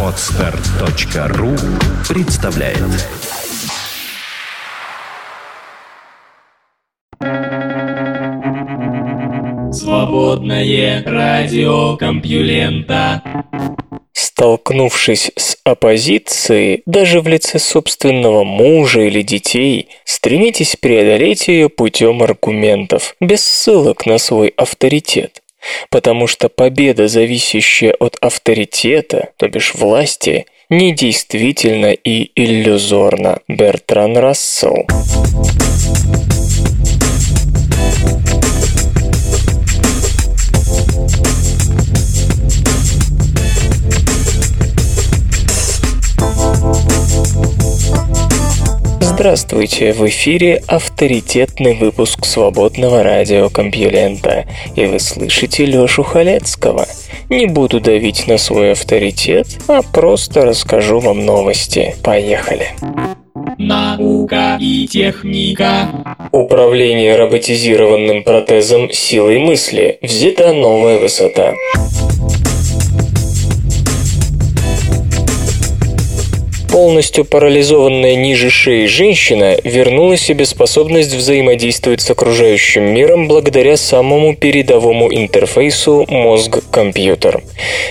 Отстар.ру представляет Свободное радио Компьюлента Столкнувшись с оппозицией, даже в лице собственного мужа или детей, стремитесь преодолеть ее путем аргументов, без ссылок на свой авторитет. Потому что победа, зависящая от авторитета, то бишь власти, недействительна и иллюзорна. Бертран Рассел. Здравствуйте! В эфире авторитетный выпуск свободного радиокомпьюлента, и вы слышите Лёшу Халецкого. Не буду давить на свой авторитет, а просто расскажу вам новости. Поехали! Наука и техника. Управление роботизированным протезом силой мысли. Взята новая высота. Полностью парализованная ниже шеи женщина вернула себе способность взаимодействовать с окружающим миром благодаря самому передовому интерфейсу мозг-компьютер.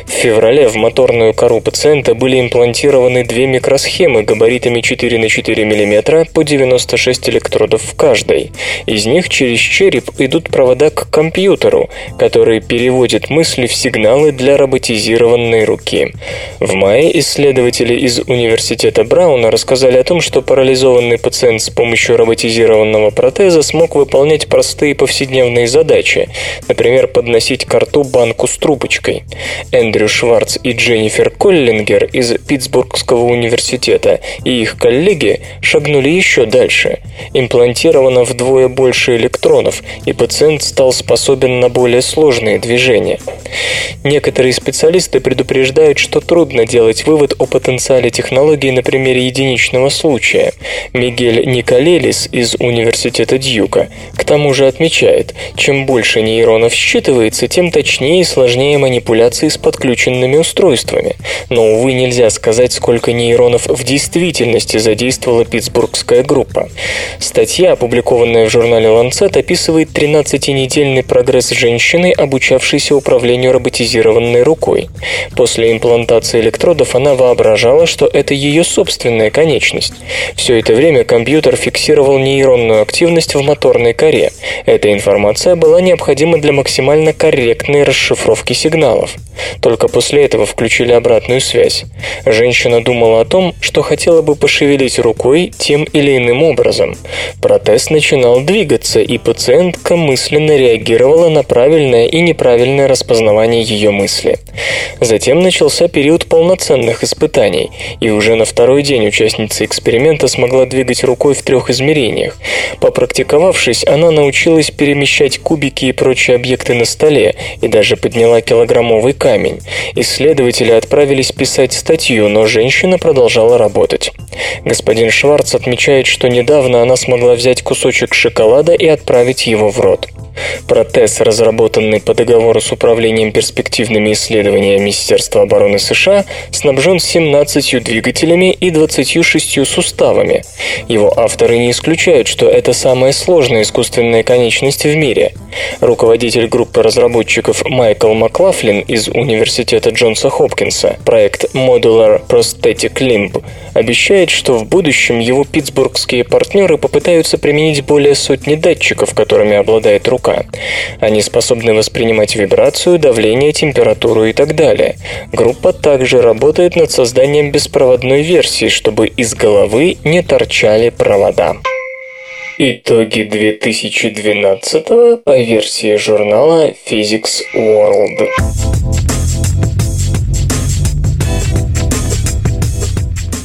В феврале в моторную кору пациента были имплантированы две микросхемы габаритами 4 на 4 мм по 96 электродов в каждой. Из них через череп идут провода к компьютеру, который переводит мысли в сигналы для роботизированной руки. В мае исследователи из университета университета Брауна рассказали о том, что парализованный пациент с помощью роботизированного протеза смог выполнять простые повседневные задачи, например, подносить к рту банку с трубочкой. Эндрю Шварц и Дженнифер Коллингер из Питтсбургского университета и их коллеги шагнули еще дальше. Имплантировано вдвое больше электронов, и пациент стал способен на более сложные движения. Некоторые специалисты предупреждают, что трудно делать вывод о потенциале технологий технологии на примере единичного случая. Мигель Николелис из Университета Дьюка к тому же отмечает, чем больше нейронов считывается, тем точнее и сложнее манипуляции с подключенными устройствами. Но, увы, нельзя сказать, сколько нейронов в действительности задействовала питтсбургская группа. Статья, опубликованная в журнале Lancet, описывает 13-недельный прогресс женщины, обучавшейся управлению роботизированной рукой. После имплантации электродов она воображала, что это ее ее собственная конечность. Все это время компьютер фиксировал нейронную активность в моторной коре. Эта информация была необходима для максимально корректной расшифровки сигналов. Только после этого включили обратную связь. Женщина думала о том, что хотела бы пошевелить рукой тем или иным образом. Протез начинал двигаться, и пациентка мысленно реагировала на правильное и неправильное распознавание ее мысли. Затем начался период полноценных испытаний, и уже на второй день участница эксперимента смогла двигать рукой в трех измерениях. Попрактиковавшись, она научилась перемещать кубики и прочие объекты на столе и даже подняла килограммовый камень. Исследователи отправились писать статью, но женщина продолжала работать. Господин Шварц отмечает, что недавно она смогла взять кусочек шоколада и отправить его в рот. Протез, разработанный по договору с Управлением перспективными исследованиями Министерства обороны США, снабжен 17 двигателями и 26 суставами. Его авторы не исключают, что это самая сложная искусственная конечность в мире. Руководитель группы разработчиков Майкл Маклафлин из Университета Джонса Хопкинса, проект Modular Prosthetic Limb, обещает, что в будущем его питтсбургские партнеры попытаются применить более сотни датчиков, которыми обладает рука. Они способны воспринимать вибрацию, давление, температуру и так далее. Группа также работает над созданием беспроводной версии, чтобы из головы не торчали провода. Итоги 2012 по версии журнала Physics World.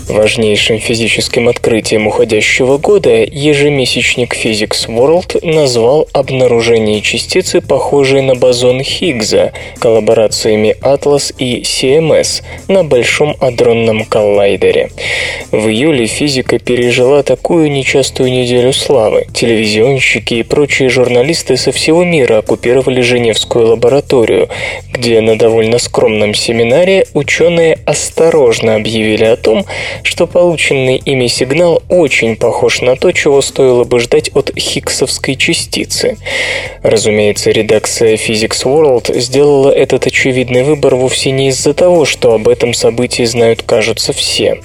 Важнейшим физическим открытием уходящего года ежемесячник Physics World назвал обнаружение частицы, похожей на бозон Хиггса, коллаборациями Atlas и CMS на Большом адронном коллайдере. В июле физика пережила такую нечастую неделю славы. Телевизионщики и прочие журналисты со всего мира оккупировали Женевскую лабораторию, где на довольно скромном семинаре ученые осторожно объявили о том, что полученный ими сигнал очень похож на то, чего стоило бы ждать от хиггсовской частицы. Разумеется, редакция Physics World сделала этот очевидный выбор вовсе не из-за того, что об этом событии знают, кажутся все.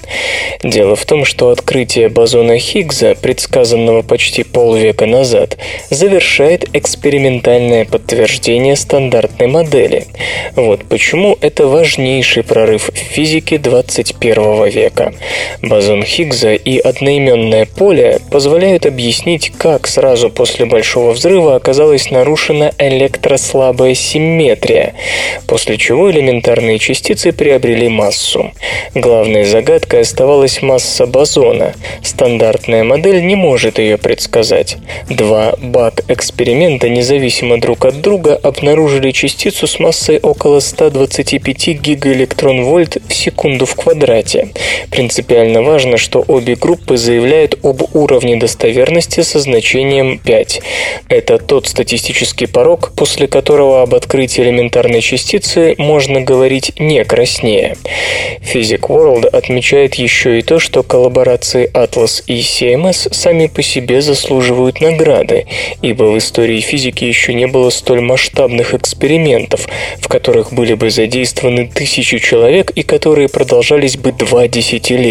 Дело в том, что открытие бозона Хиггса, предсказанного почти полвека назад, завершает экспериментальное подтверждение стандартной модели. Вот почему это важнейший прорыв в физике 21 века. Бозон Хиггса и одноименное поле позволяют объяснить, как сразу после Большого взрыва оказалась нарушена электрослабая симметрия, после чего элементарные частицы приобрели массу. Главной загадкой оставалась масса бозона. Стандартная модель не может ее предсказать. Два БАК-эксперимента независимо друг от друга обнаружили частицу с массой около 125 гигаэлектрон-вольт в секунду в квадрате. Принципиально важно, что обе группы заявляют об уровне достоверности со значением 5. Это тот статистический порог, после которого об открытии элементарной частицы можно говорить не краснее. Physic World отмечает еще и то, что коллаборации Atlas и CMS сами по себе заслуживают награды, ибо в истории физики еще не было столь масштабных экспериментов, в которых были бы задействованы тысячи человек и которые продолжались бы два десятилетия.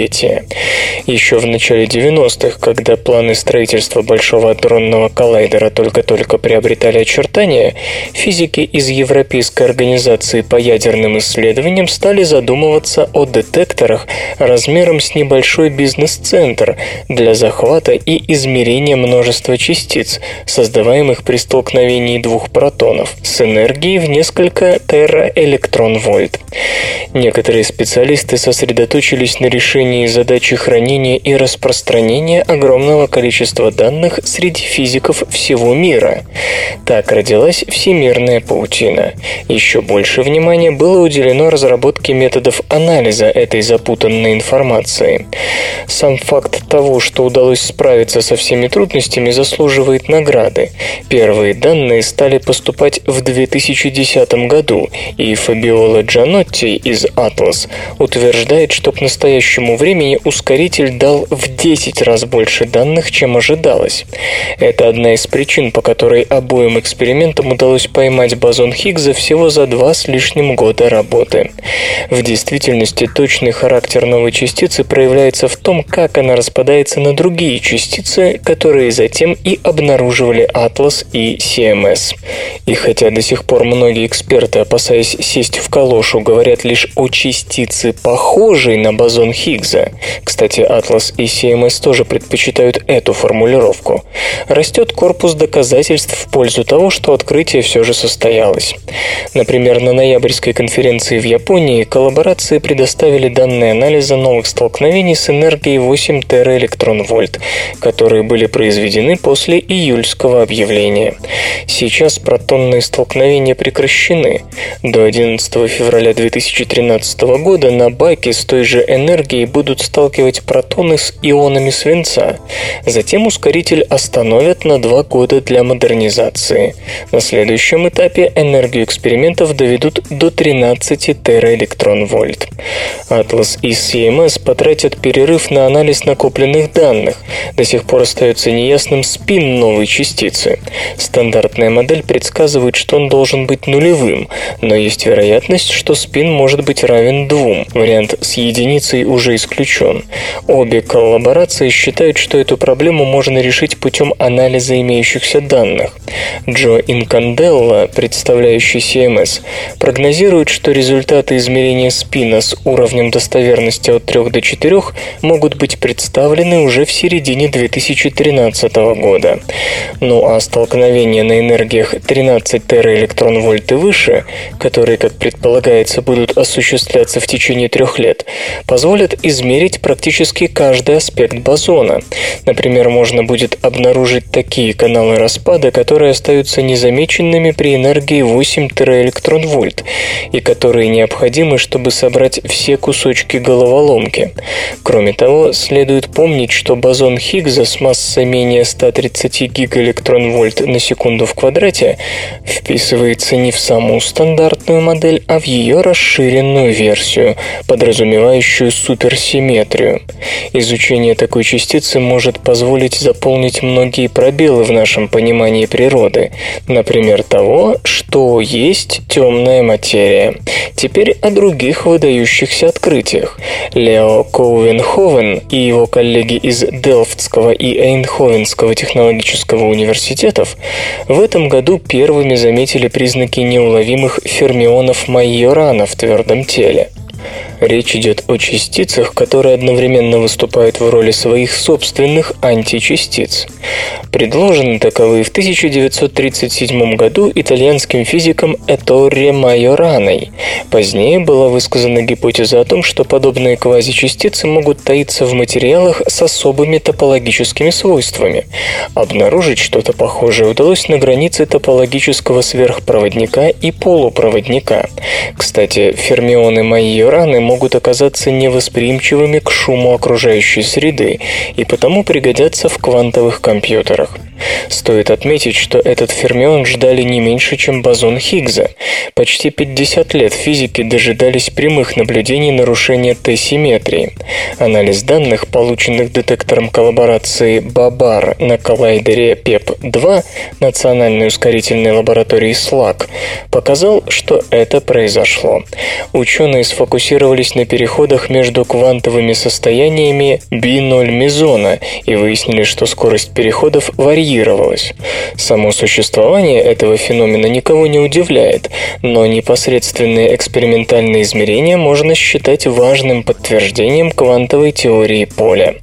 Еще в начале 90-х, когда планы строительства Большого адронного коллайдера только-только приобретали очертания, физики из Европейской организации по ядерным исследованиям стали задумываться о детекторах размером с небольшой бизнес-центр для захвата и измерения множества частиц, создаваемых при столкновении двух протонов, с энергией в несколько тераэлектрон-вольт. Некоторые специалисты сосредоточились на решении задачи хранения и распространения огромного количества данных среди физиков всего мира. Так родилась всемирная паутина. Еще больше внимания было уделено разработке методов анализа этой запутанной информации. Сам факт того, что удалось справиться со всеми трудностями, заслуживает награды. Первые данные стали поступать в 2010 году, и Фабиола Джанотти из Atlas утверждает, что к настоящему времени ускоритель дал в 10 раз больше данных, чем ожидалось. Это одна из причин, по которой обоим экспериментам удалось поймать бозон Хиггса всего за два с лишним года работы. В действительности точный характер новой частицы проявляется в том, как она распадается на другие частицы, которые затем и обнаруживали Atlas и CMS. И хотя до сих пор многие эксперты, опасаясь сесть в калошу, говорят лишь о частице, похожей на бозон Хиггса, кстати, Atlas и CMS тоже предпочитают эту формулировку, растет корпус доказательств в пользу того, что открытие все же состоялось. Например, на ноябрьской конференции в Японии коллаборации предоставили данные анализа новых столкновений с энергией 8 тераэлектрон-вольт, которые были произведены после июльского объявления. Сейчас протонные столкновения прекращены. До 11 февраля 2013 года на баке с той же энергией будут сталкивать протоны с ионами свинца. Затем ускоритель остановят на два года для модернизации. На следующем этапе энергию экспериментов доведут до 13 тераэлектрон-вольт. Atlas и CMS потратят перерыв на анализ накопленных данных. До сих пор остается неясным спин новой частицы. Стандартная модель предсказывает, что он должен быть нулевым, но есть вероятность, что спин может быть равен двум. Вариант с единицей уже исключен. Обе коллаборации считают, что эту проблему можно решить путем анализа имеющихся данных. Джо Инканделла, представляющий CMS, прогнозирует, что результаты измерения спина с уровнем достоверности от 3 до 4 могут быть представлены уже в середине 2013 года. Ну а столкновения на энергиях 13 тераэлектрон-вольт и выше, которые, как предполагается, будут осуществляться в течение трех лет, позволят измерить практически каждый аспект бозона. Например, можно будет обнаружить такие каналы распада, которые остаются незамеченными при энергии 8 тераэлектрон-вольт и которые необходимы, чтобы собрать все кусочки головоломки. Кроме того, следует помнить, что бозон Хиггса с массой менее 130 гигаэлектрон-вольт на секунду в квадрате вписывается не в саму стандартную модель, а в ее расширенную версию, подразумевающую суперсимметрию. Изучение такой частицы может позволить заполнить многие пробелы в нашем понимании природы, например, того, что есть темная материя. Теперь о других выдающихся открытиях. Лео Коуенховен и его коллеги из Делфтского и Эйнховенского технологического университетов в этом году первыми заметили признаки неуловимых фермионов Майорана в твердом теле. Речь идет о частицах, которые одновременно выступают в роли своих собственных античастиц. Предложены таковые в 1937 году итальянским физиком Эторре Майораной. Позднее была высказана гипотеза о том, что подобные квазичастицы могут таиться в материалах с особыми топологическими свойствами. Обнаружить что-то похожее удалось на границе топологического сверхпроводника и полупроводника. Кстати, фермионы Майораны могут оказаться невосприимчивыми к шуму окружающей среды и потому пригодятся в квантовых компьютерах. Стоит отметить, что этот фермион ждали не меньше, чем бозон Хиггса. Почти 50 лет физики дожидались прямых наблюдений нарушения Т-симметрии. Анализ данных, полученных детектором коллаборации Бабар на коллайдере ПЕП-2 Национальной ускорительной лаборатории СЛАК, показал, что это произошло. Ученые сфокусировались на переходах между квантовыми состояниями B0 мезона и выяснили, что скорость переходов варьируется варьировалось. Само существование этого феномена никого не удивляет, но непосредственные экспериментальные измерения можно считать важным подтверждением квантовой теории поля.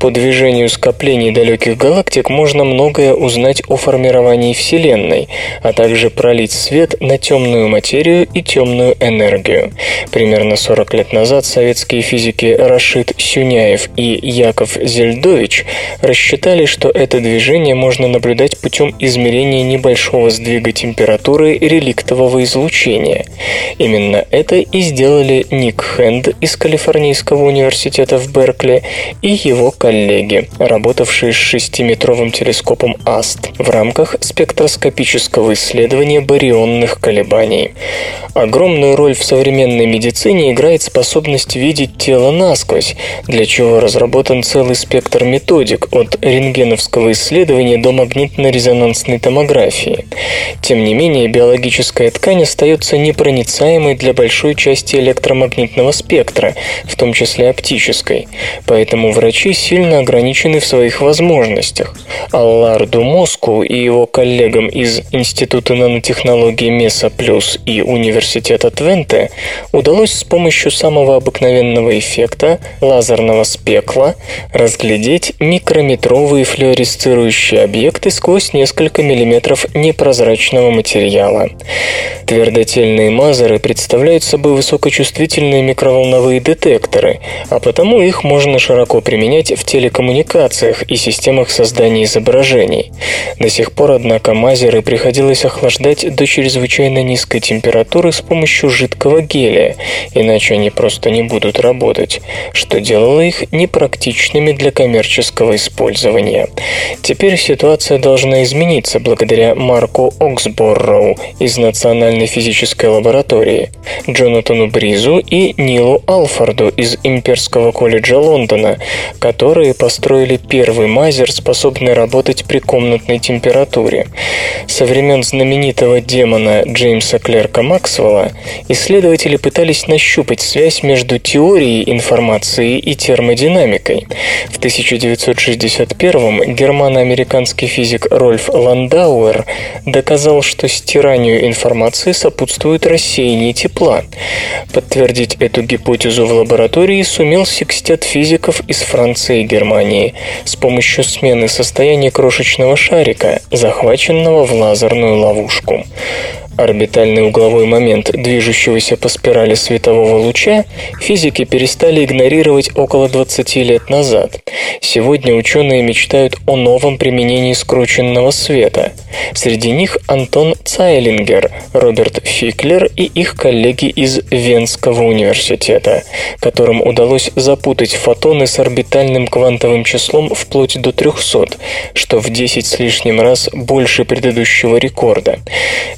По движению скоплений далеких галактик можно многое узнать о формировании Вселенной, а также пролить свет на темную материю и темную энергию. Примерно 40 лет назад советские физики Рашид Сюняев и Яков Зельдович рассчитали, что это движение можно наблюдать путем измерения небольшого сдвига температуры реликтового излучения. Именно это и сделали Ник Хэнд из Калифорнийского университета в Беркли и его коллеги, работавшие с шестиметровым телескопом АСТ в рамках спектроскопического исследования барионных колебаний. Огромную роль в современной медицине играет способность видеть тело насквозь, для чего разработан целый спектр методик от рентгеновского исследования до магнитно-резонансной томографии. Тем не менее, биологическая ткань остается непроницаемой для большой части электромагнитного спектра, в том числе оптической, поэтому врачи сильно ограничены в своих возможностях. Алларду Моску и его коллегам из Института нанотехнологий Меса Плюс и Университета Твенте удалось с помощью самого обыкновенного эффекта лазерного спекла разглядеть микрометровые флуоресцирующие движущие объекты сквозь несколько миллиметров непрозрачного материала. Твердотельные мазеры представляют собой высокочувствительные микроволновые детекторы, а потому их можно широко применять в телекоммуникациях и системах создания изображений. До сих пор, однако, мазеры приходилось охлаждать до чрезвычайно низкой температуры с помощью жидкого гелия, иначе они просто не будут работать, что делало их непрактичными для коммерческого использования. Теперь ситуация должна измениться благодаря Марку Оксборроу из Национальной физической лаборатории, Джонатану Бризу и Нилу Алфорду из Имперского колледжа Лондона, которые построили первый мазер, способный работать при комнатной температуре. Со времен знаменитого демона Джеймса Клерка Максвелла исследователи пытались нащупать связь между теорией информации и термодинамикой. В 1961 германо-американский американский физик Рольф Ландауэр доказал, что стиранию информации сопутствует рассеяние тепла. Подтвердить эту гипотезу в лаборатории сумел секстет физиков из Франции и Германии с помощью смены состояния крошечного шарика, захваченного в лазерную ловушку. Орбитальный угловой момент движущегося по спирали светового луча, физики перестали игнорировать около 20 лет назад. Сегодня ученые мечтают о новом применении скрученного света. Среди них Антон Цайлингер, Роберт Фиклер и их коллеги из Венского университета, которым удалось запутать фотоны с орбитальным квантовым числом вплоть до 300, что в 10 с лишним раз больше предыдущего рекорда.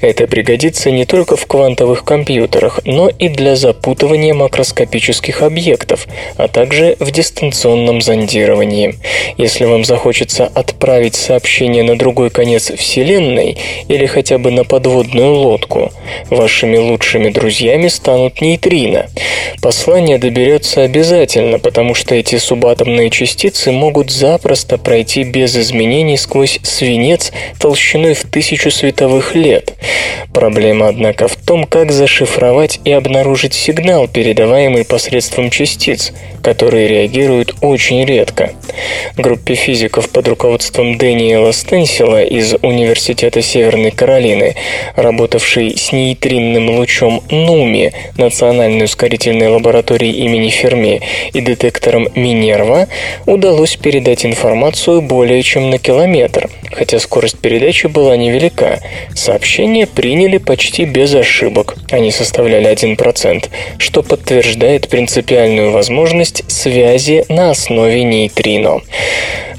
Это пригодится не только в квантовых компьютерах, но и для запутывания макроскопических объектов, а также в дистанционном зондировании. Если вам захочется отправить сообщение на другой конец Вселенной или хотя бы на подводную лодку, вашими лучшими друзьями станут нейтрино. Послание доберется обязательно, потому что эти субатомные частицы могут запросто пройти без изменений сквозь свинец толщиной в тысячу световых лет. Проблема, однако, в том, как зашифровать и обнаружить сигнал, передаваемый посредством частиц, которые реагируют очень редко. Группе физиков под руководством Дэниела Стенсила из Университета Северной Каролины, работавшей с нейтринным лучом НУМИ, Национальной ускорительной лаборатории имени Ферми, и детектором Минерва, удалось передать информацию более чем на километр, хотя скорость передачи была невелика. Сообщения приняли почти без ошибок, они составляли 1%, что подтверждает принципиальную возможность связи на основе нейтрино.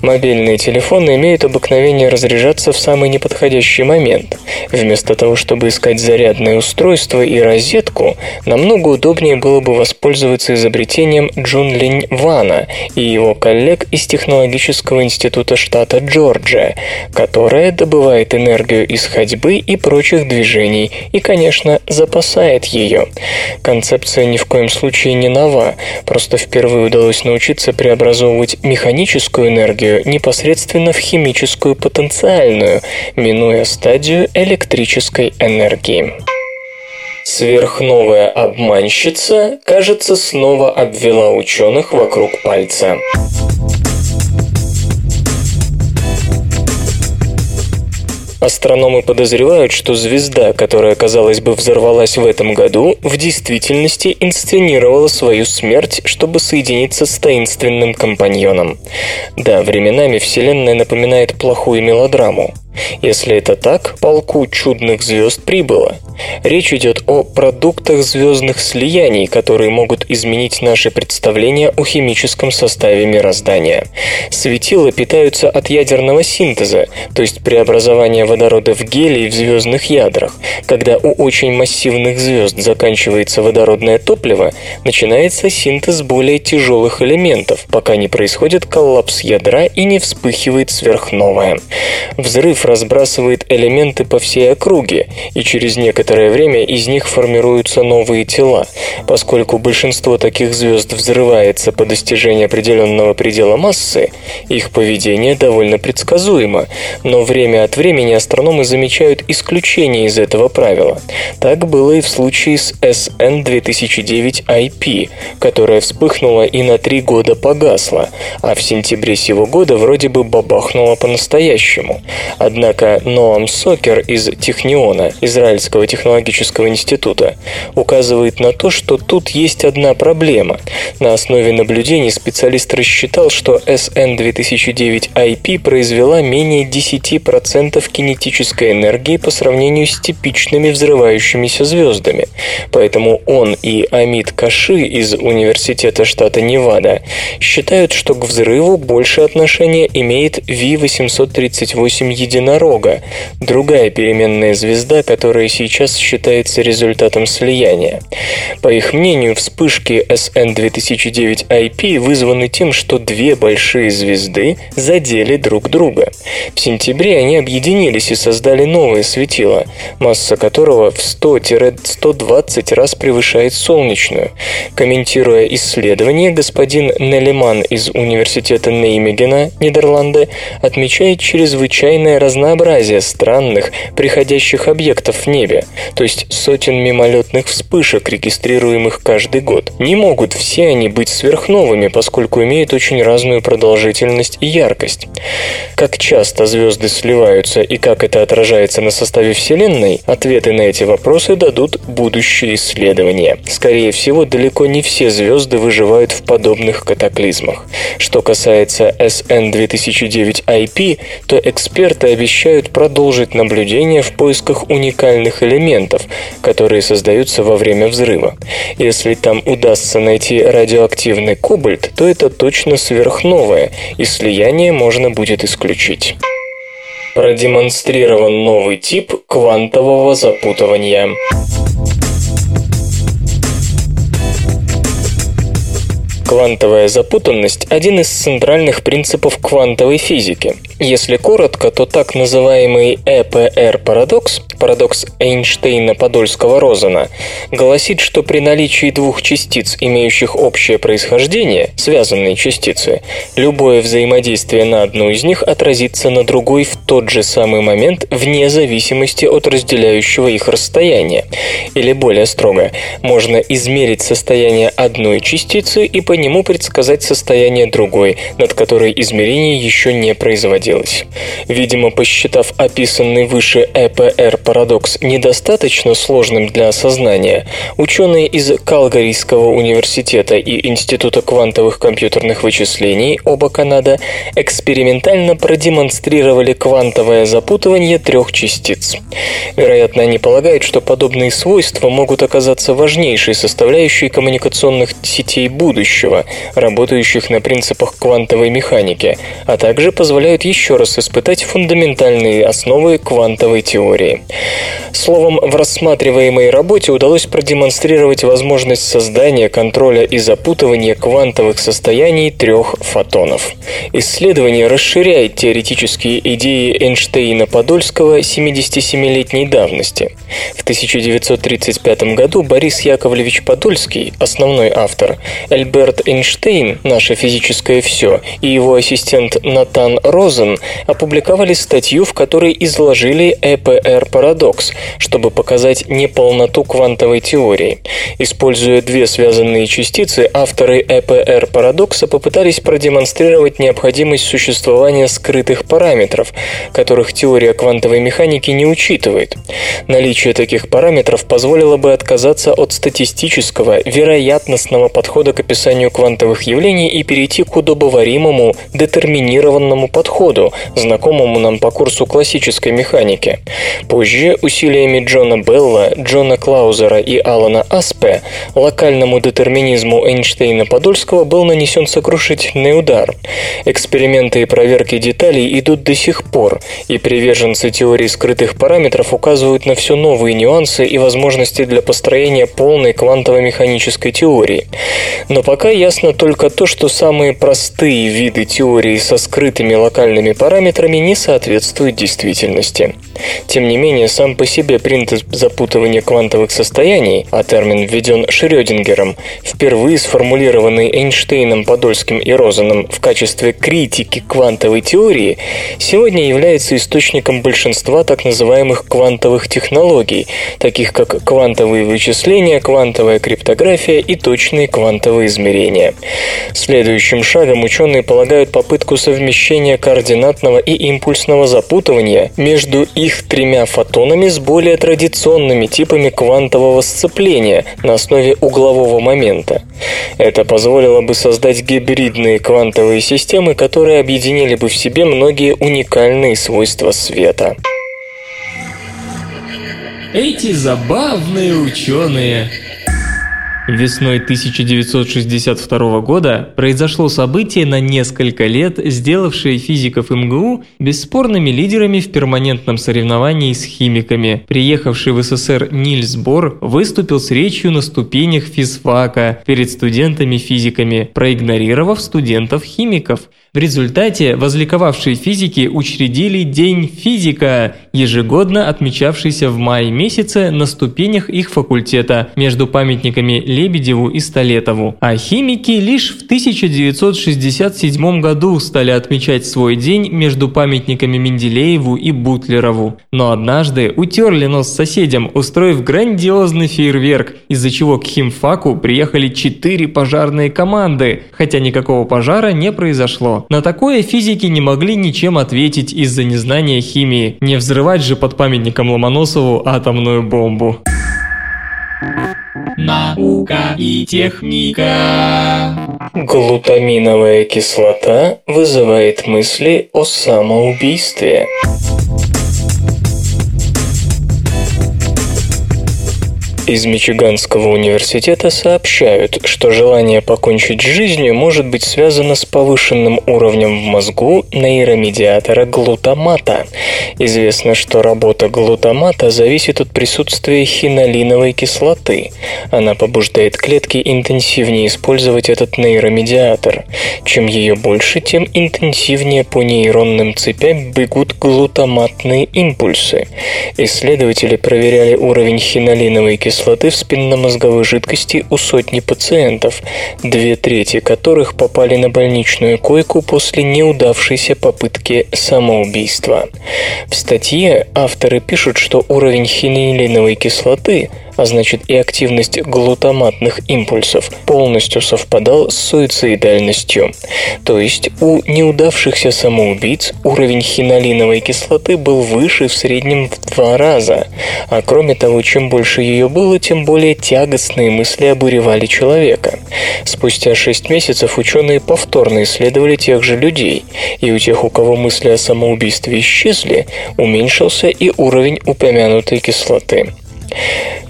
Мобильные телефоны имеют обыкновение разряжаться в самый неподходящий момент. Вместо того, чтобы искать зарядное устройство и розетку, намного удобнее было бы воспользоваться изобретением Джун Линь Вана и его коллег из Технологического института штата Джорджия, которое добывает энергию из ходьбы и прочих движений и, конечно, запасает ее. Концепция ни в коем случае не нова, просто впервые удалось научиться преобразовывать механическую энергию непосредственно в химическую потенциальную, минуя стадию электрической энергии. Сверхновая обманщица, кажется, снова обвела ученых вокруг пальца. Астрономы подозревают, что звезда, которая, казалось бы, взорвалась в этом году, в действительности инсценировала свою смерть, чтобы соединиться с таинственным компаньоном. Да, временами Вселенная напоминает плохую мелодраму. Если это так, полку чудных звезд прибыло. Речь идет о продуктах звездных слияний, которые могут изменить наши представления о химическом составе мироздания. Светила питаются от ядерного синтеза, то есть преобразования водорода в гелий в звездных ядрах. Когда у очень массивных звезд заканчивается водородное топливо, начинается синтез более тяжелых элементов, пока не происходит коллапс ядра и не вспыхивает сверхновая. Взрыв разбрасывает элементы по всей округе, и через некоторое время из них формируются новые тела. Поскольку большинство таких звезд взрывается по достижении определенного предела массы, их поведение довольно предсказуемо, но время от времени астрономы замечают исключения из этого правила. Так было и в случае с SN 2009-IP, которая вспыхнула и на три года погасла, а в сентябре сего года вроде бы бабахнула по-настоящему. Однако Ноам Сокер из Техниона, Израильского технологического института, указывает на то, что тут есть одна проблема. На основе наблюдений специалист рассчитал, что SN 2009-IP произвела менее 10% кинетической энергии по сравнению с типичными взрывающимися звездами. Поэтому он и Амид Каши из Университета штата Невада считают, что к взрыву больше отношения имеет V838 единиц единорога, другая переменная звезда, которая сейчас считается результатом слияния. По их мнению, вспышки SN 2009 IP вызваны тем, что две большие звезды задели друг друга. В сентябре они объединились и создали новое светило, масса которого в 100-120 раз превышает солнечную. Комментируя исследование, господин Нелеман из Университета Неймегена, Нидерланды, отмечает чрезвычайное раз разнообразие странных, приходящих объектов в небе, то есть сотен мимолетных вспышек, регистрируемых каждый год. Не могут все они быть сверхновыми, поскольку имеют очень разную продолжительность и яркость. Как часто звезды сливаются и как это отражается на составе Вселенной, ответы на эти вопросы дадут будущие исследования. Скорее всего, далеко не все звезды выживают в подобных катаклизмах. Что касается SN 2009 IP, то эксперты обещают продолжить наблюдение в поисках уникальных элементов, которые создаются во время взрыва. Если там удастся найти радиоактивный кобальт, то это точно сверхновое, и слияние можно будет исключить. Продемонстрирован новый тип квантового запутывания. Квантовая запутанность – один из центральных принципов квантовой физики. Если коротко, то так называемый ЭПР-парадокс, парадокс Эйнштейна-Подольского-Розена, гласит, что при наличии двух частиц, имеющих общее происхождение, связанные частицы, любое взаимодействие на одну из них отразится на другой в тот же самый момент вне зависимости от разделяющего их расстояния. Или более строго, можно измерить состояние одной частицы и по нему предсказать состояние другой, над которой измерение еще не производилось. Видимо, посчитав описанный выше ЭПР-парадокс недостаточно сложным для осознания, ученые из Калгарийского университета и Института квантовых компьютерных вычислений, оба Канада, экспериментально продемонстрировали квантовое запутывание трех частиц. Вероятно, они полагают, что подобные свойства могут оказаться важнейшей составляющей коммуникационных сетей будущего, будущего, работающих на принципах квантовой механики, а также позволяют еще раз испытать фундаментальные основы квантовой теории. Словом, в рассматриваемой работе удалось продемонстрировать возможность создания, контроля и запутывания квантовых состояний трех фотонов. Исследование расширяет теоретические идеи Эйнштейна-Подольского 77-летней давности. В 1935 году Борис Яковлевич Подольский, основной автор, Эльберт Альберт Эйнштейн «Наше физическое все» и его ассистент Натан Розен опубликовали статью, в которой изложили ЭПР-парадокс, чтобы показать неполноту квантовой теории. Используя две связанные частицы, авторы ЭПР-парадокса попытались продемонстрировать необходимость существования скрытых параметров, которых теория квантовой механики не учитывает. Наличие таких параметров позволило бы отказаться от статистического, вероятностного подхода к описанию описанию квантовых явлений и перейти к удобоваримому детерминированному подходу, знакомому нам по курсу классической механики. Позже усилиями Джона Белла, Джона Клаузера и Алана Аспе локальному детерминизму Эйнштейна-Подольского был нанесен сокрушительный удар. Эксперименты и проверки деталей идут до сих пор, и приверженцы теории скрытых параметров указывают на все новые нюансы и возможности для построения полной квантово-механической теории. Но пока ясно только то, что самые простые виды теории со скрытыми локальными параметрами не соответствуют действительности. Тем не менее, сам по себе принцип запутывания квантовых состояний, а термин введен Шрёдингером, впервые сформулированный Эйнштейном, Подольским и Розеном в качестве критики квантовой теории, сегодня является источником большинства так называемых квантовых технологий, таких как квантовые вычисления, квантовая криптография и точные квантовые измерения. Следующим шагом ученые полагают попытку совмещения координатного и импульсного запутывания между их тремя фотонами с более традиционными типами квантового сцепления на основе углового момента. Это позволило бы создать гибридные квантовые системы, которые объединили бы в себе многие уникальные свойства света. Эти забавные ученые Весной 1962 года произошло событие на несколько лет, сделавшее физиков МГУ бесспорными лидерами в перманентном соревновании с химиками. Приехавший в СССР Нильс Бор выступил с речью на ступенях физфака перед студентами-физиками, проигнорировав студентов-химиков – В результате возликовавшие физики учредили День физика, ежегодно отмечавшийся в мае месяце на ступенях их факультета между памятниками Лебедеву и Столетову. А химики лишь в 1967 году стали отмечать свой день между памятниками Менделееву и Бутлерову. Но однажды утерли нос соседям, устроив грандиозный фейерверк, из-за чего к химфаку приехали четыре пожарные команды, хотя никакого пожара не произошло. На такое физики не могли ничем ответить из-за незнания химии. Не взрывать же под памятником Ломоносову атомную бомбу. Наука и техника. Глутаминовая кислота вызывает мысли о самоубийстве. Из Мичиганского университета сообщают, что желание покончить с жизнью может быть связано с повышенным уровнем в мозгу нейромедиатора глутамата. Известно, что работа глутамата зависит от присутствия хинолиновой кислоты. Она побуждает клетки интенсивнее использовать этот нейромедиатор. Чем ее больше, тем интенсивнее по нейронным цепям бегут глутаматные импульсы. Исследователи проверяли уровень хинолиновой кислоты кислоты в спинномозговой жидкости у сотни пациентов, две трети которых попали на больничную койку после неудавшейся попытки самоубийства. В статье авторы пишут, что уровень хинилиновой кислоты а значит и активность глутаматных импульсов, полностью совпадал с суицидальностью. То есть у неудавшихся самоубийц уровень хинолиновой кислоты был выше в среднем в два раза. А кроме того, чем больше ее было, тем более тягостные мысли обуревали человека. Спустя 6 месяцев ученые повторно исследовали тех же людей, и у тех, у кого мысли о самоубийстве исчезли, уменьшился и уровень упомянутой кислоты.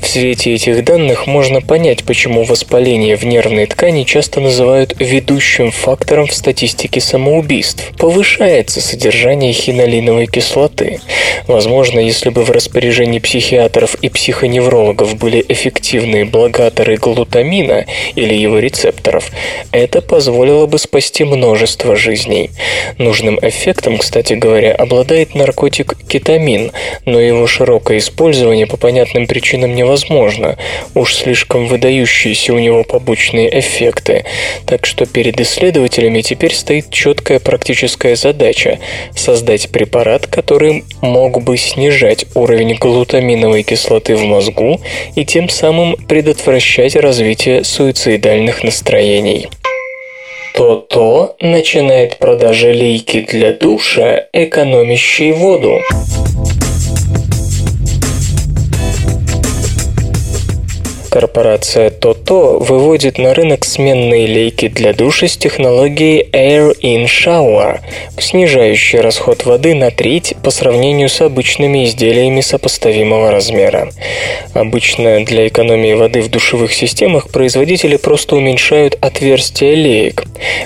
В свете этих данных можно понять, почему воспаление в нервной ткани часто называют ведущим фактором в статистике самоубийств. Повышается содержание хинолиновой кислоты. Возможно, если бы в распоряжении психиатров и психоневрологов были эффективные блокаторы глутамина или его рецепторов, это позволило бы спасти множество жизней. Нужным эффектом, кстати говоря, обладает наркотик кетамин, но его широкое использование по понятным причинам невозможно, уж слишком выдающиеся у него побочные эффекты, так что перед исследователями теперь стоит четкая практическая задача – создать препарат, который мог бы снижать уровень глутаминовой кислоты в мозгу и тем самым предотвращать развитие суицидальных настроений. То-то начинает продажи лейки для душа, экономящей воду. Корпорация TOTO выводит на рынок сменные лейки для душа с технологией Air in Shower, снижающей расход воды на треть по сравнению с обычными изделиями сопоставимого размера. Обычно для экономии воды в душевых системах производители просто уменьшают отверстия леек.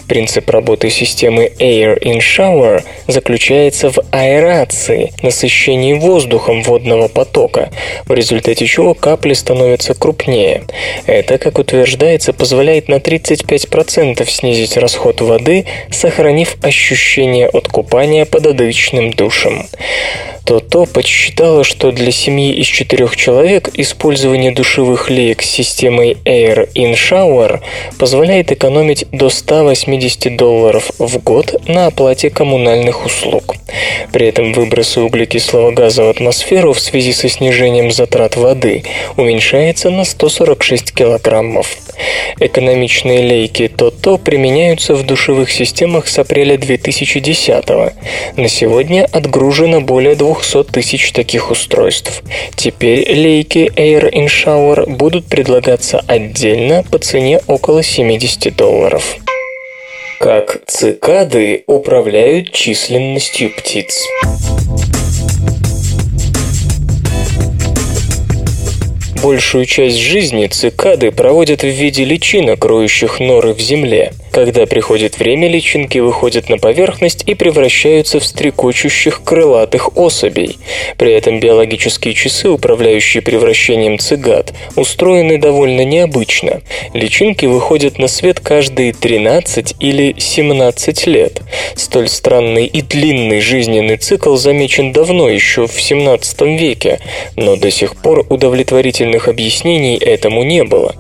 Принцип работы системы Air in Shower заключается в аэрации, насыщении воздухом водного потока, в результате чего капли становятся крупнее сильнее. Это, как утверждается, позволяет на 35% снизить расход воды, сохранив ощущение от купания под отличным душем то то подсчитала, что для семьи из четырех человек использование душевых леек с системой Air in Shower позволяет экономить до 180 долларов в год на оплате коммунальных услуг. При этом выбросы углекислого газа в атмосферу в связи со снижением затрат воды уменьшается на 146 килограммов. Экономичные лейки ТОТО применяются в душевых системах с апреля 2010 -го. На сегодня отгружено более 200 тысяч таких устройств. Теперь лейки Air in Shower будут предлагаться отдельно по цене около 70 долларов. Как цикады управляют численностью птиц. Большую часть жизни цикады проводят в виде личинок, роющих норы в земле. Когда приходит время, личинки выходят на поверхность и превращаются в стрекочущих крылатых особей. При этом биологические часы, управляющие превращением цигат, устроены довольно необычно. Личинки выходят на свет каждые 13 или 17 лет. Столь странный и длинный жизненный цикл замечен давно, еще в 17 веке, но до сих пор удовлетворительных объяснений этому не было.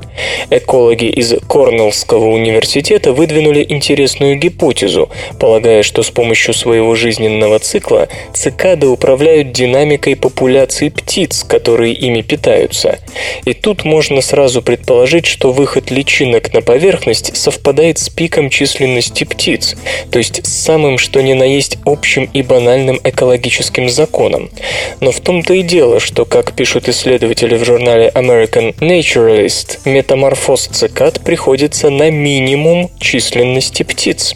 Экологи из Корнеллского университета выдвинули интересную гипотезу, полагая, что с помощью своего жизненного цикла цикады управляют динамикой популяции птиц, которые ими питаются. И тут можно сразу предположить, что выход личинок на поверхность совпадает с пиком численности птиц, то есть с самым что ни на есть общим и банальным экологическим законом. Но в том-то и дело, что, как пишут исследователи в журнале American Naturalist, метаморфоз цикад приходится на минимум численности птиц.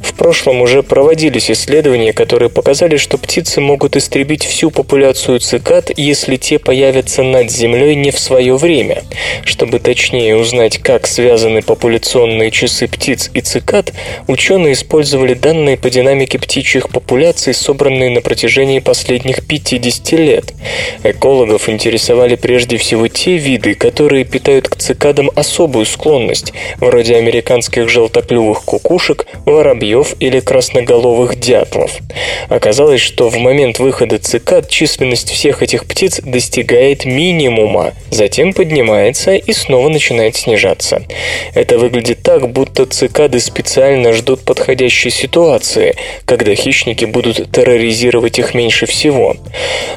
В прошлом уже проводились исследования, которые показали, что птицы могут истребить всю популяцию цикад, если те появятся над землей не в свое время. Чтобы точнее узнать, как связаны популяционные часы птиц и цикад, ученые использовали данные по динамике птичьих популяций, собранные на протяжении последних 50 лет. Экологов интересовали прежде всего те виды, которые питают к цикадам особую склонность, вроде американских желтоклювых кукушек, воробьев или красноголовых дятлов. Оказалось, что в момент выхода цикад численность всех этих птиц достигает минимума, затем поднимается и снова начинает снижаться. Это выглядит так, будто цикады специально ждут подходящей ситуации, когда хищники будут терроризировать их меньше всего.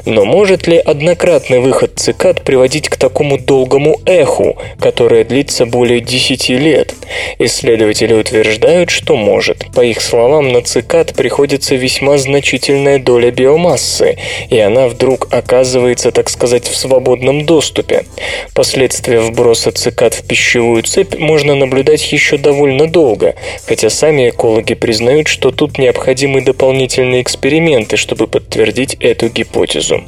Но может ли однократный выход цикад приводить к такому долгому эху, которое длится более 10 лет? Исследователи утверждают, что может. По их словам, на цикад приходится весьма значительная доля биомассы, и она вдруг оказывается, так сказать, в свободном доступе. Последствия вброса цикад в пищевую цепь можно наблюдать еще довольно долго, хотя сами экологи признают, что тут необходимы дополнительные эксперименты, чтобы подтвердить эту гипотезу.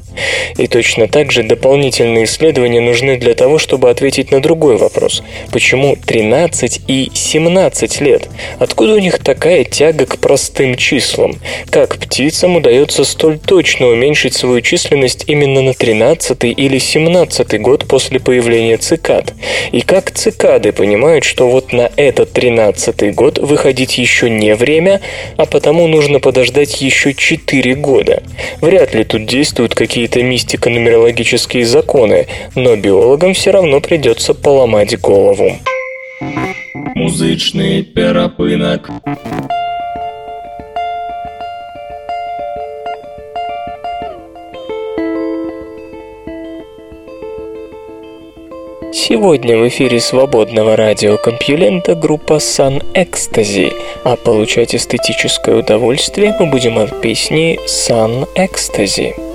И точно так же дополнительные исследования нужны для того, чтобы ответить на другой вопрос. Почему 13 и 17 лет? Откуда у них такая тяга к простым числам? Как птицам удается столь точно уменьшить свою численность именно на 13 или 17 год после появления цикад? И как цикады понимают, что вот на этот 13 год выходить еще не время, а потому нужно подождать еще 4 года? Вряд ли тут действуют какие-то мистико-нумерологические законы, но биологам все равно придется поломать голову. Музычный перапынок. Сегодня в эфире свободного радиокомпьюлента группа Sun Ecstasy, а получать эстетическое удовольствие мы будем от песни Sun Ecstasy.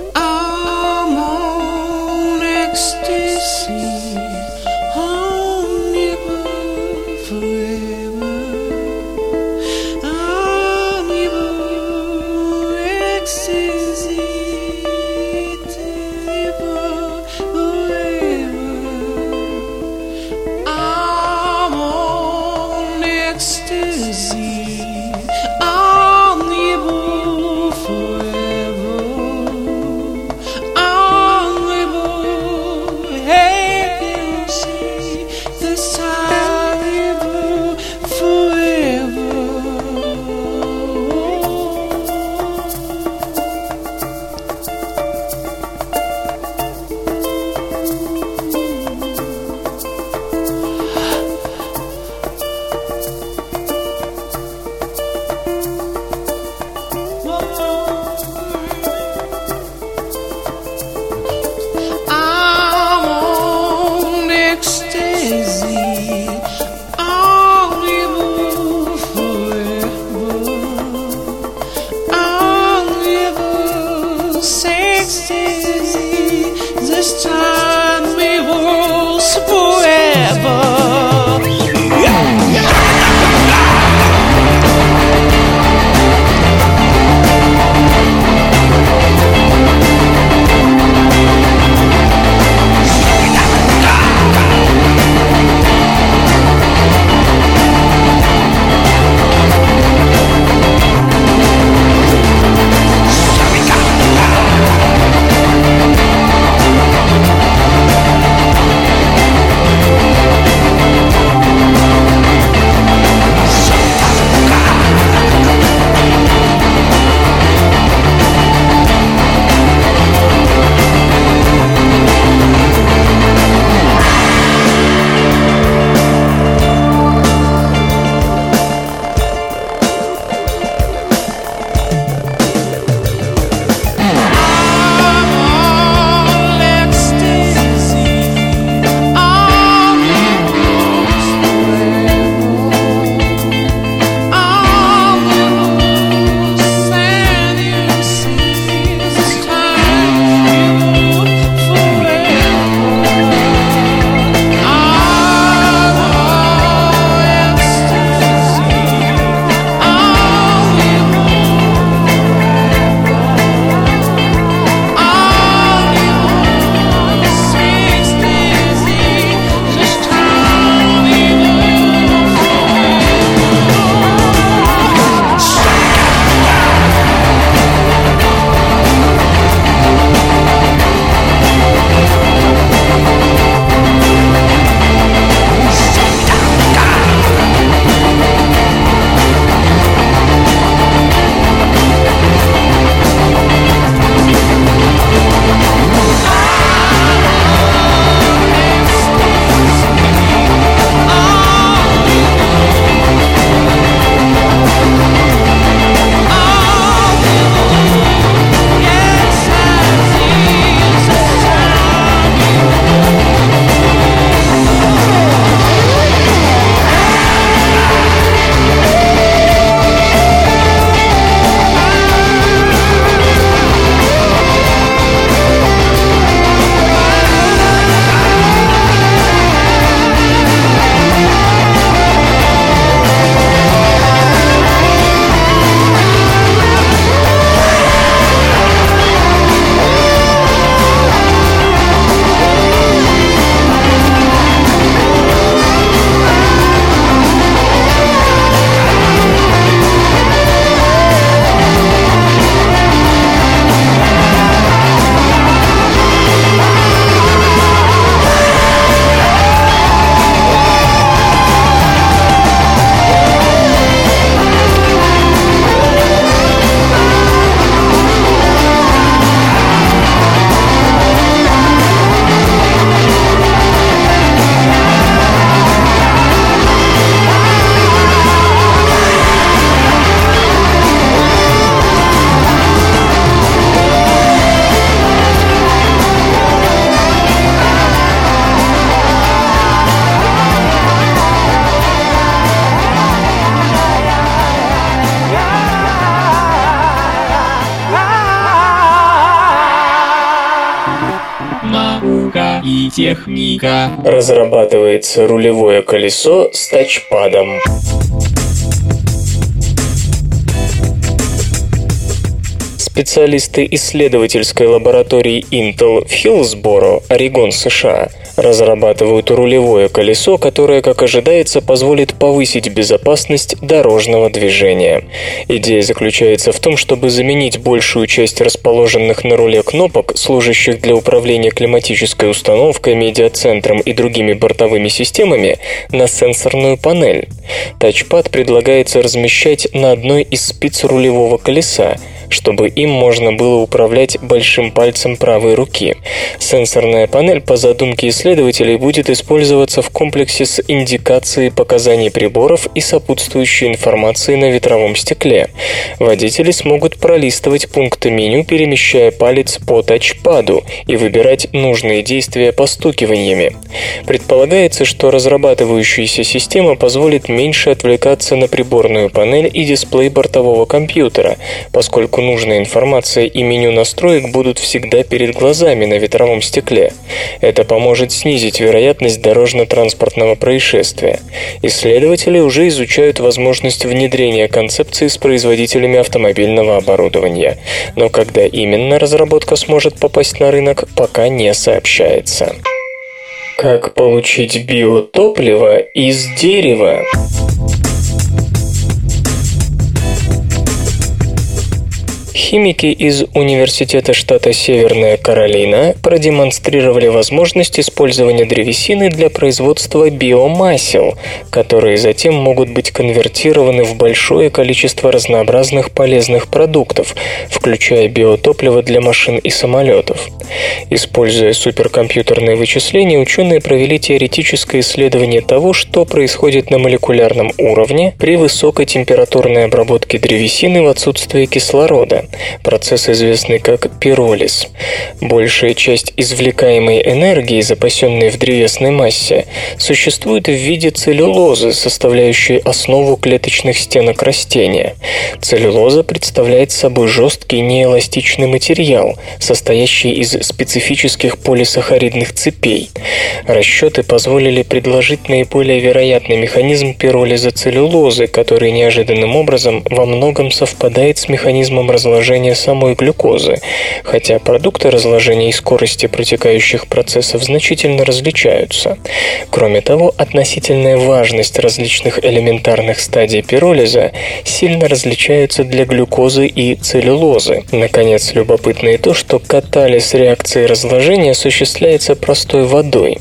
Техника. Разрабатывается рулевое колесо с тачпадом. Специалисты исследовательской лаборатории Intel в Хиллсборо, Орегон, США, разрабатывают рулевое колесо, которое, как ожидается, позволит повысить безопасность дорожного движения. Идея заключается в том, чтобы заменить большую часть расположенных на руле кнопок, служащих для управления климатической установкой, медиацентром и другими бортовыми системами, на сенсорную панель. Тачпад предлагается размещать на одной из спиц рулевого колеса, чтобы им можно было управлять большим пальцем правой руки. Сенсорная панель по задумке исследователей будет использоваться в комплексе с индикацией показаний приборов и сопутствующей информацией на ветровом стекле. Водители смогут пролистывать пункты меню, перемещая палец по тачпаду и выбирать нужные действия постукиваниями. Предполагается, что разрабатывающаяся система позволит меньше отвлекаться на приборную панель и дисплей бортового компьютера, поскольку нужная информация и меню настроек будут всегда перед глазами на ветровом стекле. Это поможет снизить вероятность дорожно-транспортного происшествия. Исследователи уже изучают возможность внедрения концепции с производителями автомобильного оборудования. Но когда именно разработка сможет попасть на рынок, пока не сообщается. Как получить биотопливо из дерева? Химики из Университета штата Северная Каролина продемонстрировали возможность использования древесины для производства биомасел, которые затем могут быть конвертированы в большое количество разнообразных полезных продуктов, включая биотопливо для машин и самолетов. Используя суперкомпьютерные вычисления, ученые провели теоретическое исследование того, что происходит на молекулярном уровне при высокотемпературной обработке древесины в отсутствии кислорода. Процесс известный как пиролиз. Большая часть извлекаемой энергии, запасенной в древесной массе, существует в виде целлюлозы, составляющей основу клеточных стенок растения. Целлюлоза представляет собой жесткий неэластичный материал, состоящий из специфических полисахаридных цепей. Расчеты позволили предложить наиболее вероятный механизм пиролиза целлюлозы, который неожиданным образом во многом совпадает с механизмом разложения самой глюкозы, хотя продукты разложения и скорости протекающих процессов значительно различаются. Кроме того, относительная важность различных элементарных стадий пиролиза сильно различаются для глюкозы и целлюлозы. Наконец, любопытно и то, что катализ реакции разложения осуществляется простой водой.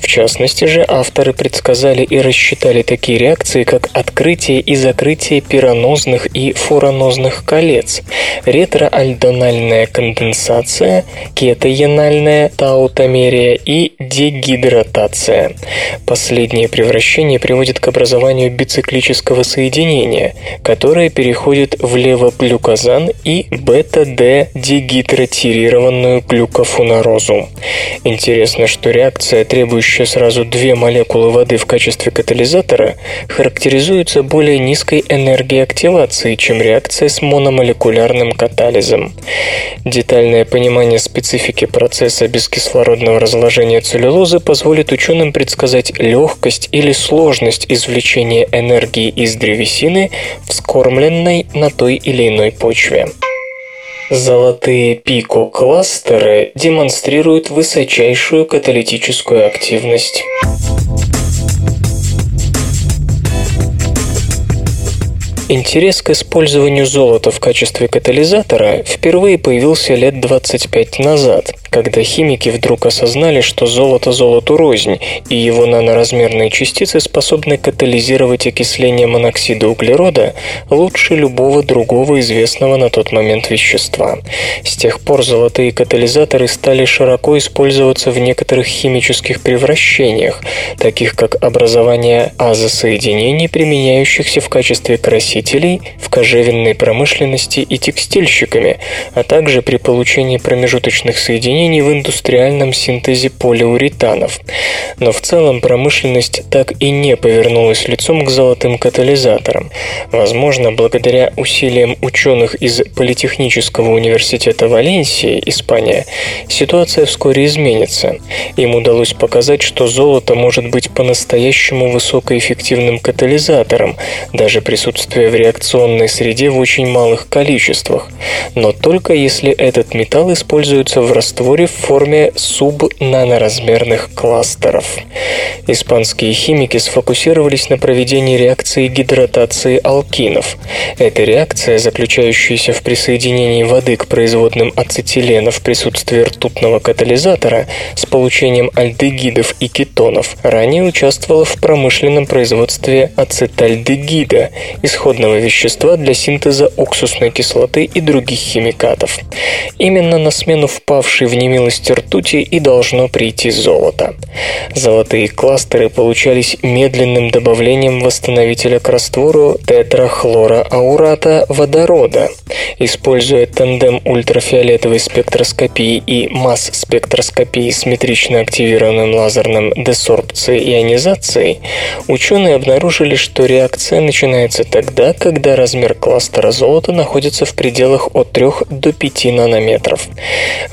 В частности же, авторы предсказали и рассчитали такие реакции, как открытие и закрытие пиранозных и фуранозных колец, ретроальдональная конденсация, кетоенальная таутомерия и дегидратация. Последнее превращение приводит к образованию бициклического соединения, которое переходит в левоглюкозан и бета-д-дегидратированную глюкофунарозу. Интересно, что реакция, требующая сразу две молекулы воды в качестве катализатора, характеризуется более низкой энергией активации, чем реакция с мономолекулярным катализом. Детальное понимание специфики процесса бескислородного разложения целлюлозы позволит ученым предсказать легкость или сложность извлечения энергии из древесины, вскормленной на той или иной почве. Золотые пико-кластеры демонстрируют высочайшую каталитическую активность. Интерес к использованию золота в качестве катализатора впервые появился лет 25 назад, когда химики вдруг осознали, что золото золоту рознь, и его наноразмерные частицы способны катализировать окисление моноксида углерода лучше любого другого известного на тот момент вещества. С тех пор золотые катализаторы стали широко использоваться в некоторых химических превращениях, таких как образование азосоединений, применяющихся в качестве красителей носителей в кожевенной промышленности и текстильщиками, а также при получении промежуточных соединений в индустриальном синтезе полиуретанов. Но в целом промышленность так и не повернулась лицом к золотым катализаторам. Возможно, благодаря усилиям ученых из Политехнического университета Валенсии, Испания, ситуация вскоре изменится. Им удалось показать, что золото может быть по-настоящему высокоэффективным катализатором, даже присутствуя в реакционной среде в очень малых количествах, но только если этот металл используется в растворе в форме субнаноразмерных кластеров. Испанские химики сфокусировались на проведении реакции гидратации алкинов. Эта реакция, заключающаяся в присоединении воды к производным ацетилена в присутствии ртутного катализатора с получением альдегидов и кетонов, ранее участвовала в промышленном производстве ацетальдегида, исходного вещества для синтеза уксусной кислоты и других химикатов. Именно на смену впавшей в немилость ртути и должно прийти золото. Золотые кластеры получались медленным добавлением восстановителя к раствору тетрахлороаурата водорода. Используя тандем ультрафиолетовой спектроскопии и масс-спектроскопии с метрично активированным лазерным десорбцией ионизацией, ученые обнаружили, что реакция начинается тогда, когда размер кластера золота находится в пределах от 3 до 5 нанометров.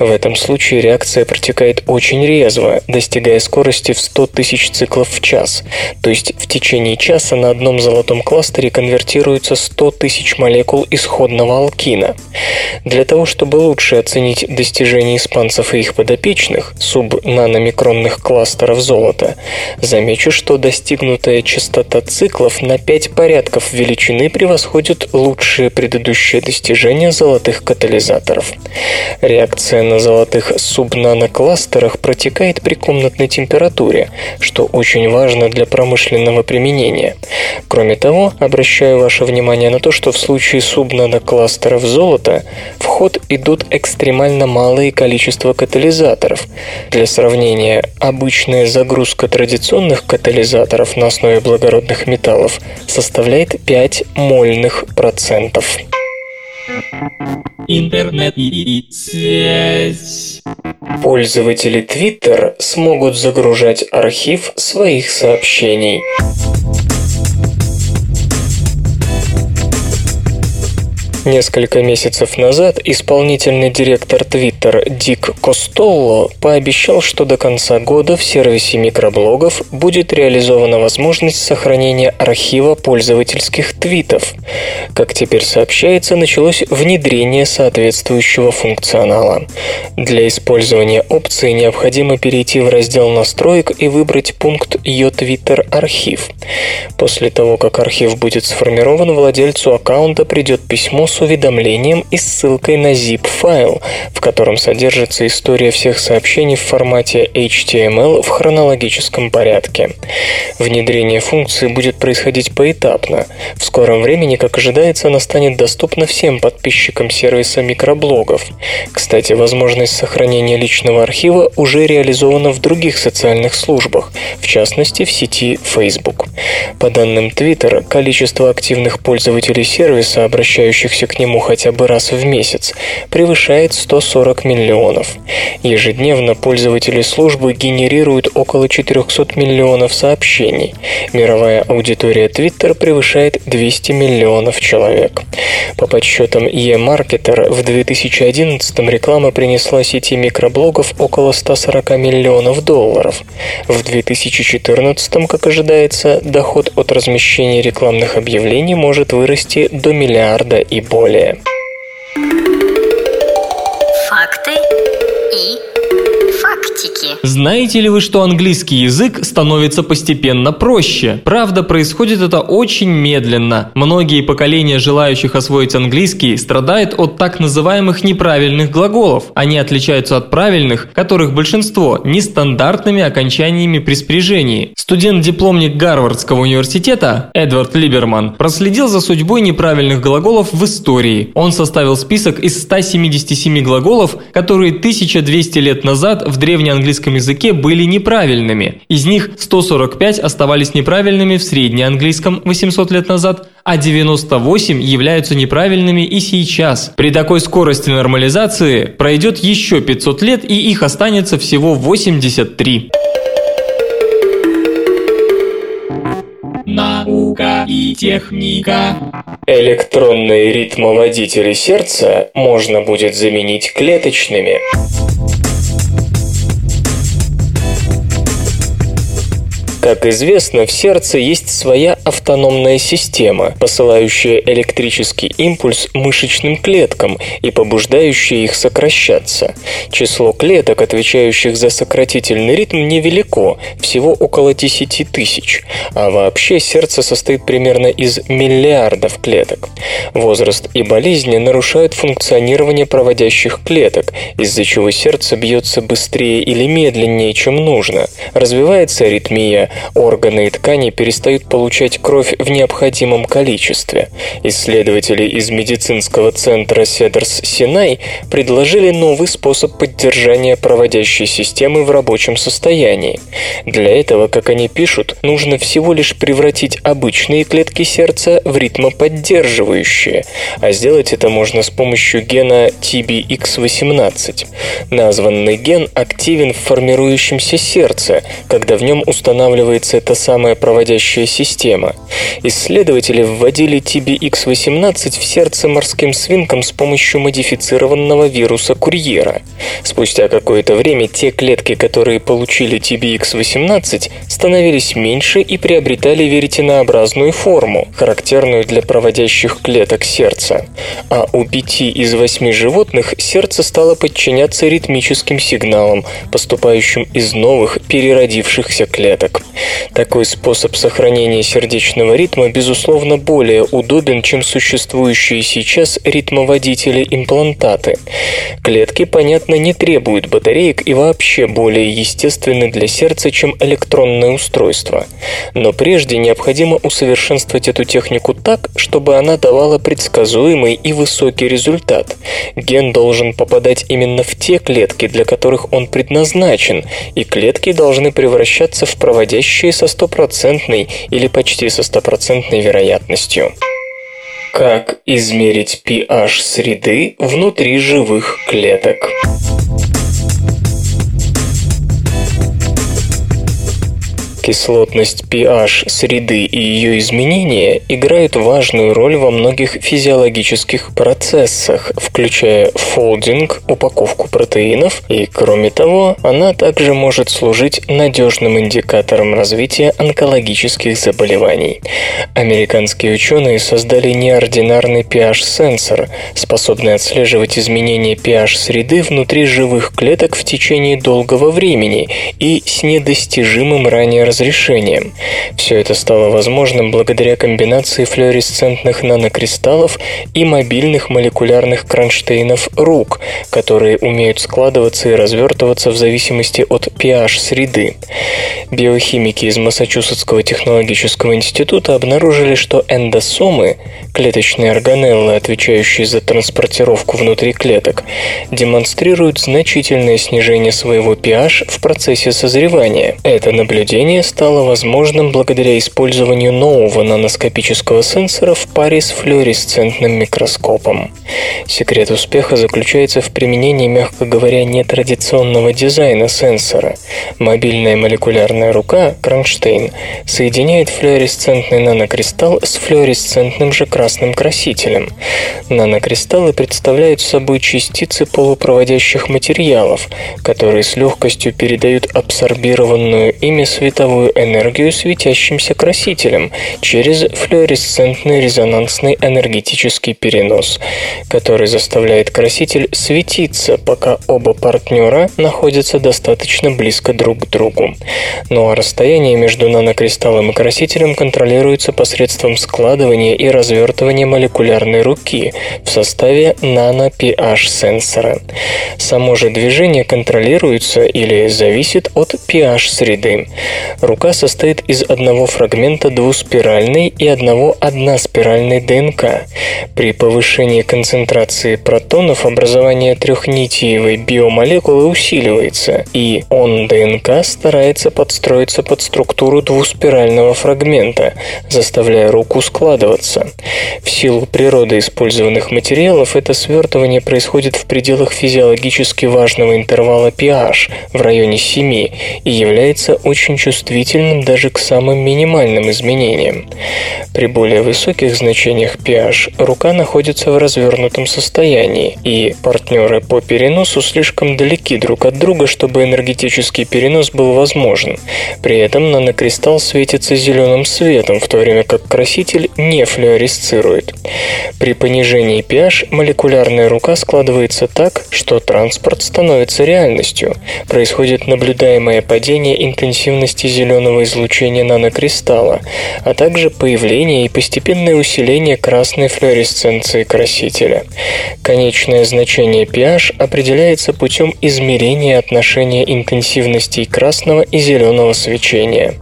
В этом случае реакция протекает очень резво, достигая скорости в 100 тысяч циклов в час, то есть в течение часа на одном золотом кластере конвертируется 100 тысяч молекул исходного алкина. Для того, чтобы лучше оценить достижения испанцев и их подопечных, субнаномикронных кластеров золота, замечу, что достигнутая частота циклов на 5 порядков величины превосходит лучшие предыдущие достижения золотых катализаторов. Реакция на золотых субнанокластерах протекает при комнатной температуре, что очень важно для промышленного применения. Кроме того, обращаю ваше внимание на то, что в случае субнанокластеров золота в ход идут экстремально малые количество катализаторов. Для сравнения, обычная загрузка традиционных катализаторов на основе благородных металлов составляет 5 мольных процентов. Интернет и связь. Пользователи Twitter смогут загружать архив своих сообщений. Несколько месяцев назад исполнительный директор Twitter Дик Костолло пообещал, что до конца года в сервисе микроблогов будет реализована возможность сохранения архива пользовательских твитов. Как теперь сообщается, началось внедрение соответствующего функционала. Для использования опции необходимо перейти в раздел настроек и выбрать пункт «Ее Twitter архив». После того, как архив будет сформирован, владельцу аккаунта придет письмо с уведомлением и ссылкой на zip-файл, в котором содержится история всех сообщений в формате HTML в хронологическом порядке. Внедрение функции будет происходить поэтапно. В скором времени, как ожидается, она станет доступна всем подписчикам сервиса микроблогов. Кстати, возможность сохранения личного архива уже реализована в других социальных службах, в частности в сети Facebook. По данным Twitter, количество активных пользователей сервиса, обращающихся к нему хотя бы раз в месяц, превышает 140 миллионов. Ежедневно пользователи службы генерируют около 400 миллионов сообщений. Мировая аудитория Twitter превышает 200 миллионов человек. По подсчетам eMarketer, в 2011 реклама принесла сети микроблогов около 140 миллионов долларов. В 2014, как ожидается, доход от размещения рекламных объявлений может вырасти до миллиарда и более. Факты и фактики. Знаете ли вы, что английский язык становится постепенно проще? Правда, происходит это очень медленно. Многие поколения желающих освоить английский страдают от так называемых неправильных глаголов. Они отличаются от правильных, которых большинство, нестандартными окончаниями при спряжении. Студент-дипломник Гарвардского университета Эдвард Либерман проследил за судьбой неправильных глаголов в истории. Он составил список из 177 глаголов, которые 1200 лет назад в древнеанглийском языке были неправильными. Из них 145 оставались неправильными в среднеанглийском 800 лет назад, а 98 являются неправильными и сейчас. При такой скорости нормализации пройдет еще 500 лет и их останется всего 83. Наука и техника. Электронные ритмоводители сердца можно будет заменить клеточными. Как известно, в сердце есть своя автономная система, посылающая электрический импульс мышечным клеткам и побуждающая их сокращаться. Число клеток, отвечающих за сократительный ритм, невелико, всего около 10 тысяч, а вообще сердце состоит примерно из миллиардов клеток. Возраст и болезни нарушают функционирование проводящих клеток, из-за чего сердце бьется быстрее или медленнее, чем нужно. Развивается аритмия, органы и ткани перестают получать кровь в необходимом количестве. Исследователи из медицинского центра Седерс-Синай предложили новый способ поддержания проводящей системы в рабочем состоянии. Для этого, как они пишут, нужно всего лишь превратить обычные клетки сердца в ритмоподдерживающие, а сделать это можно с помощью гена TBX18. Названный ген активен в формирующемся сердце, когда в нем устанавливается оказывается эта самая проводящая система. Исследователи вводили TBX-18 в сердце морским свинкам с помощью модифицированного вируса курьера. Спустя какое-то время те клетки, которые получили TBX-18, становились меньше и приобретали веретенообразную форму, характерную для проводящих клеток сердца. А у пяти из восьми животных сердце стало подчиняться ритмическим сигналам, поступающим из новых переродившихся клеток. Такой способ сохранения сердечного ритма, безусловно, более удобен, чем существующие сейчас ритмоводители-имплантаты. Клетки, понятно, не требуют батареек и вообще более естественны для сердца, чем электронное устройство. Но прежде необходимо усовершенствовать эту технику так, чтобы она давала предсказуемый и высокий результат. Ген должен попадать именно в те клетки, для которых он предназначен, и клетки должны превращаться в проводящие случае со стопроцентной или почти со стопроцентной вероятностью. Как измерить pH среды внутри живых клеток? Кислотность pH среды и ее изменения играют важную роль во многих физиологических процессах, включая фолдинг, упаковку протеинов, и, кроме того, она также может служить надежным индикатором развития онкологических заболеваний. Американские ученые создали неординарный pH-сенсор, способный отслеживать изменения pH среды внутри живых клеток в течение долгого времени и с недостижимым ранее разрешением. Все это стало возможным благодаря комбинации флуоресцентных нанокристаллов и мобильных молекулярных кронштейнов рук, которые умеют складываться и развертываться в зависимости от pH среды. Биохимики из Массачусетского технологического института обнаружили, что эндосомы, клеточные органеллы, отвечающие за транспортировку внутри клеток, демонстрируют значительное снижение своего pH в процессе созревания. Это наблюдение стало возможным благодаря использованию нового наноскопического сенсора в паре с флуоресцентным микроскопом. Секрет успеха заключается в применении, мягко говоря, нетрадиционного дизайна сенсора. Мобильная молекулярная рука, кронштейн, соединяет флуоресцентный нанокристалл с флуоресцентным же красным красителем. Нанокристаллы представляют собой частицы полупроводящих материалов, которые с легкостью передают абсорбированную ими световую световую энергию светящимся красителем через флуоресцентный резонансный энергетический перенос, который заставляет краситель светиться, пока оба партнера находятся достаточно близко друг к другу. Ну а расстояние между нанокристаллом и красителем контролируется посредством складывания и развертывания молекулярной руки в составе нано-pH сенсора. Само же движение контролируется или зависит от pH среды. Рука состоит из одного фрагмента двуспиральной и одного односпиральной ДНК. При повышении концентрации протонов образование трехнитиевой биомолекулы усиливается, и он ДНК старается подстроиться под структуру двуспирального фрагмента, заставляя руку складываться. В силу природы использованных материалов это свертывание происходит в пределах физиологически важного интервала pH в районе 7 и является очень чувствительным даже к самым минимальным изменениям. При более высоких значениях pH рука находится в развернутом состоянии, и партнеры по переносу слишком далеки друг от друга, чтобы энергетический перенос был возможен. При этом нанокристалл светится зеленым светом, в то время как краситель не флуоресцирует. При понижении pH молекулярная рука складывается так, что транспорт становится реальностью. Происходит наблюдаемое падение интенсивности зеленого излучения нанокристалла, а также появление и постепенное усиление красной флуоресценции красителя. Конечное значение pH определяется путем измерения отношения интенсивностей красного и зеленого свечения.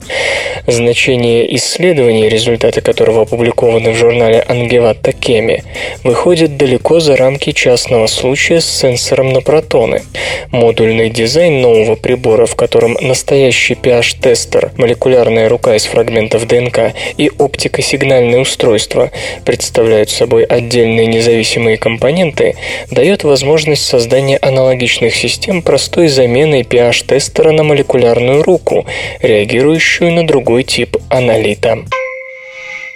Значение исследования, результаты которого опубликованы в журнале Angevata Chemi, выходит далеко за рамки частного случая с сенсором на протоны. Модульный дизайн нового прибора, в котором настоящий pH-тестер, молекулярная рука из фрагментов ДНК и оптико-сигнальное устройство представляют собой отдельные независимые компоненты, дает возможность создания аналогичных систем простой заменой pH-тестера на молекулярную руку, реагирующую на другой тип аналита.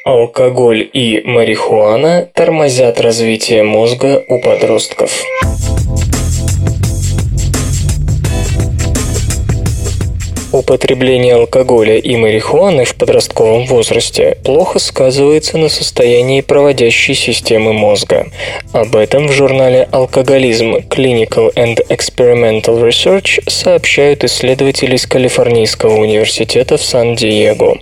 Алкоголь и марихуана тормозят развитие мозга у подростков. Употребление алкоголя и марихуаны в подростковом возрасте плохо сказывается на состоянии проводящей системы мозга. Об этом в журнале «Алкоголизм. Clinical and Experimental Research» сообщают исследователи из Калифорнийского университета в Сан-Диего.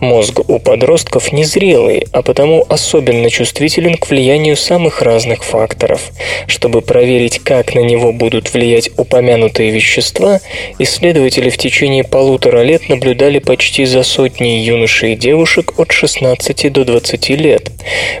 Мозг у подростков незрелый, а потому особенно чувствителен к влиянию самых разных факторов. Чтобы проверить, как на него будут влиять упомянутые вещества, исследователи в течение течение полутора лет наблюдали почти за сотней юношей и девушек от 16 до 20 лет.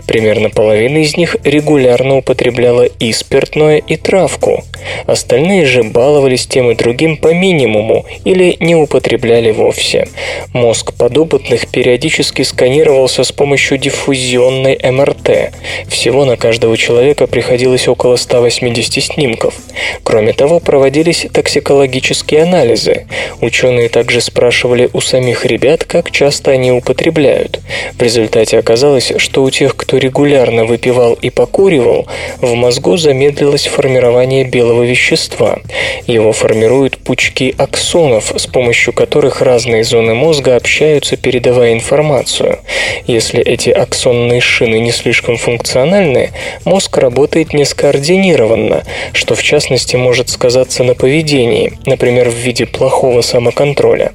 Примерно половина из них регулярно употребляла и спиртное, и травку. Остальные же баловались тем и другим по минимуму или не употребляли вовсе. Мозг подопытных периодически сканировался с помощью диффузионной МРТ. Всего на каждого человека приходилось около 180 снимков. Кроме того, проводились токсикологические анализы. Ученые Ученые также спрашивали у самих ребят, как часто они употребляют. В результате оказалось, что у тех, кто регулярно выпивал и покуривал, в мозгу замедлилось формирование белого вещества. Его формируют пучки аксонов, с помощью которых разные зоны мозга общаются, передавая информацию. Если эти аксонные шины не слишком функциональны, мозг работает нескоординированно, что в частности может сказаться на поведении, например, в виде плохого самоконтроля контроля.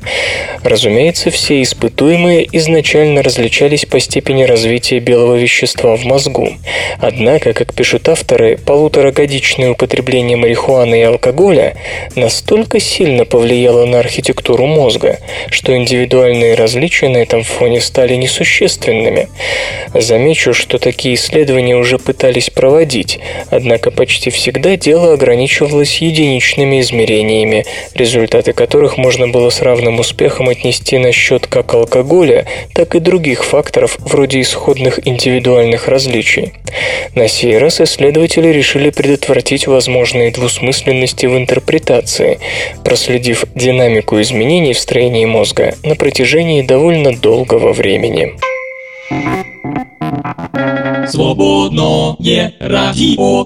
Разумеется, все испытуемые изначально различались по степени развития белого вещества в мозгу. Однако, как пишут авторы, полуторагодичное употребление марихуаны и алкоголя настолько сильно повлияло на архитектуру мозга, что индивидуальные различия на этом фоне стали несущественными. Замечу, что такие исследования уже пытались проводить, однако почти всегда дело ограничивалось единичными измерениями, результаты которых можно было с равным успехом отнести на счет как алкоголя, так и других факторов вроде исходных индивидуальных различий. На сей раз исследователи решили предотвратить возможные двусмысленности в интерпретации, проследив динамику изменений в строении мозга на протяжении довольно долгого времени. Свободное радио.